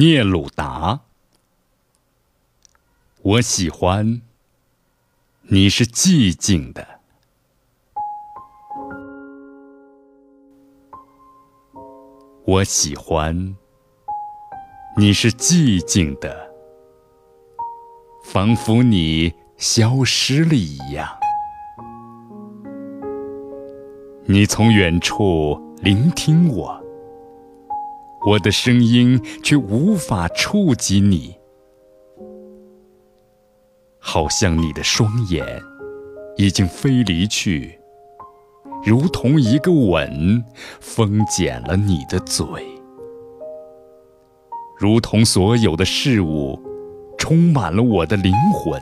聂鲁达，我喜欢。你是寂静的，我喜欢。你是寂静的，仿佛你消失了一样。你从远处聆听我。我的声音却无法触及你，好像你的双眼已经飞离去，如同一个吻封缄了你的嘴，如同所有的事物充满了我的灵魂。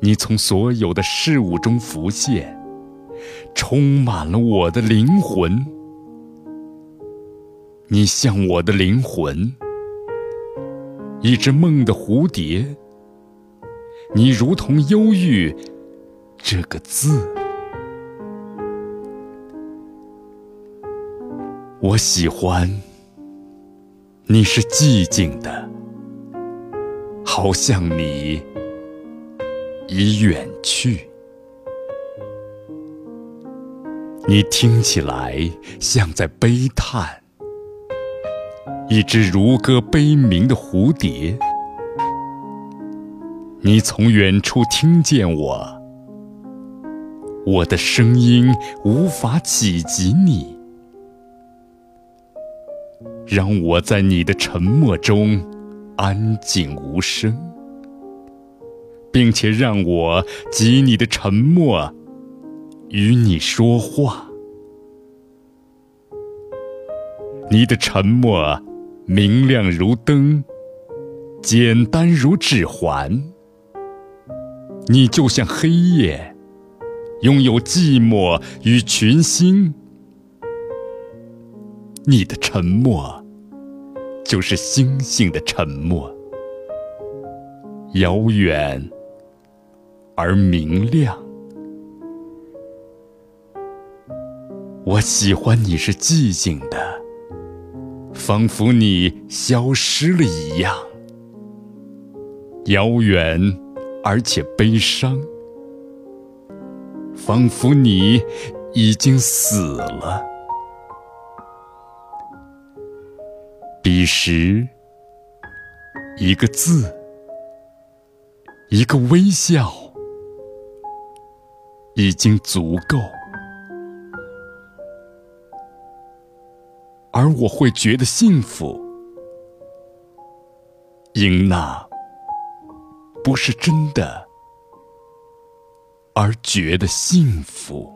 你从所有的事物中浮现，充满了我的灵魂。你像我的灵魂，一只梦的蝴蝶。你如同忧郁这个字，我喜欢。你是寂静的，好像你已远去。你听起来像在悲叹。一只如歌悲鸣的蝴蝶，你从远处听见我，我的声音无法企及你，让我在你的沉默中安静无声，并且让我及你的沉默与你说话，你的沉默。明亮如灯，简单如指环。你就像黑夜，拥有寂寞与群星。你的沉默，就是星星的沉默，遥远而明亮。我喜欢你是寂静的。仿佛你消失了一样，遥远而且悲伤，仿佛你已经死了。彼时，一个字，一个微笑，已经足够。而我会觉得幸福，因那不是真的，而觉得幸福。